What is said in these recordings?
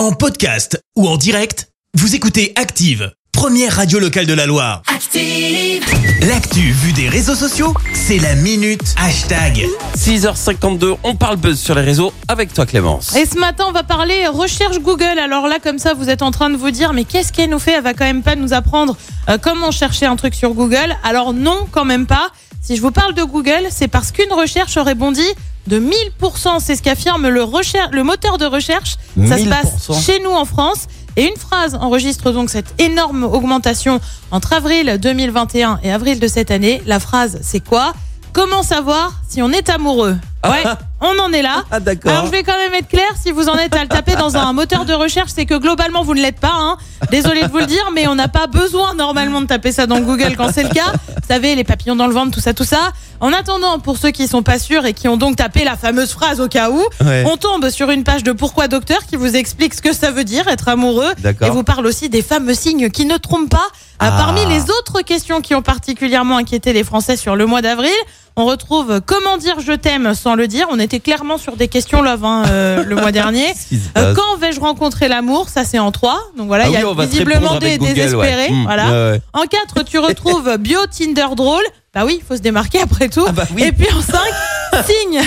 En podcast ou en direct, vous écoutez Active, première radio locale de la Loire. Active. L'actu vue des réseaux sociaux, c'est la minute hashtag. 6h52, on parle buzz sur les réseaux avec toi Clémence. Et ce matin, on va parler recherche Google. Alors là, comme ça, vous êtes en train de vous dire, mais qu'est-ce qu'elle nous fait? Elle va quand même pas nous apprendre euh, comment chercher un truc sur Google. Alors non, quand même pas. Si je vous parle de Google, c'est parce qu'une recherche aurait bondi de 1000%. C'est ce qu'affirme le, moteur de recherche. Ça se 1000%. passe chez nous en France. Et une phrase enregistre donc cette énorme augmentation entre avril 2021 et avril de cette année. La phrase, c'est quoi? Comment savoir si on est amoureux? Ouais, on en est là. Ah d'accord. Alors je vais quand même être clair, si vous en êtes à le taper dans un moteur de recherche, c'est que globalement vous ne l'êtes pas. Hein. Désolé de vous le dire, mais on n'a pas besoin normalement de taper ça dans Google quand c'est le cas. Vous savez, les papillons dans le ventre, tout ça, tout ça. En attendant, pour ceux qui sont pas sûrs et qui ont donc tapé la fameuse phrase au cas où, Ouais. on tombe sur une page de Pourquoi Docteur qui vous explique ce que ça veut dire être amoureux et vous parle aussi des fameux signes qui ne trompent pas. Euh, Ah. Parmi les autres questions qui ont particulièrement inquiété les Français sur le mois d'avril, on retrouve comment dire je t'aime sans le dire. On était clairement sur des questions love hein, euh, le mois dernier. Euh, quand vais-je rencontrer l'amour? Ça c'est en 3. Donc voilà, Ah il y a visiblement des Google, désespérés. ouais. Hmm, Voilà. ouais, ouais. En 4, tu retrouves bio Tinder drôle. Bah oui, il faut se démarquer après tout. Ah bah oui. Et puis en 5, signe.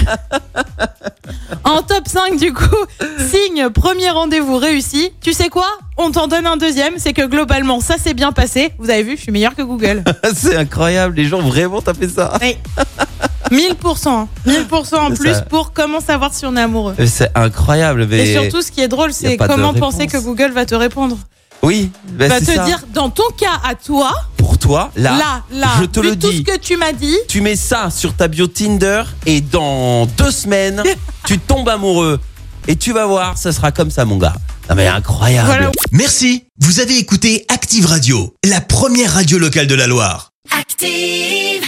En top 5 du coup, signe premier rendez-vous réussi. Tu sais quoi? On t'en donne un deuxième, c'est que globalement ça s'est bien passé. Vous avez vu, je suis meilleur que Google. C'est incroyable, les gens vraiment tapé ça. Oui. 1000%, 1000% en C'est plus ça. pour comment savoir si on est amoureux. Euh, C'est incroyable, mais Et surtout, ce qui est drôle, c'est comment penser que Google va te répondre. oui, bah, va te ça. dire, dans ton cas à toi, pour toi, là, là, là, je te vu le tout dis. ce que tu m'as dit, Tu mets ça sur ta bio Tinder et dans deux semaines, tu tombes amoureux. Et tu vas voir, ça sera comme ça, mon gars. Non mais incroyable. Voilà. Merci, vous avez écouté Active Radio, la première radio locale de la Loire. Active.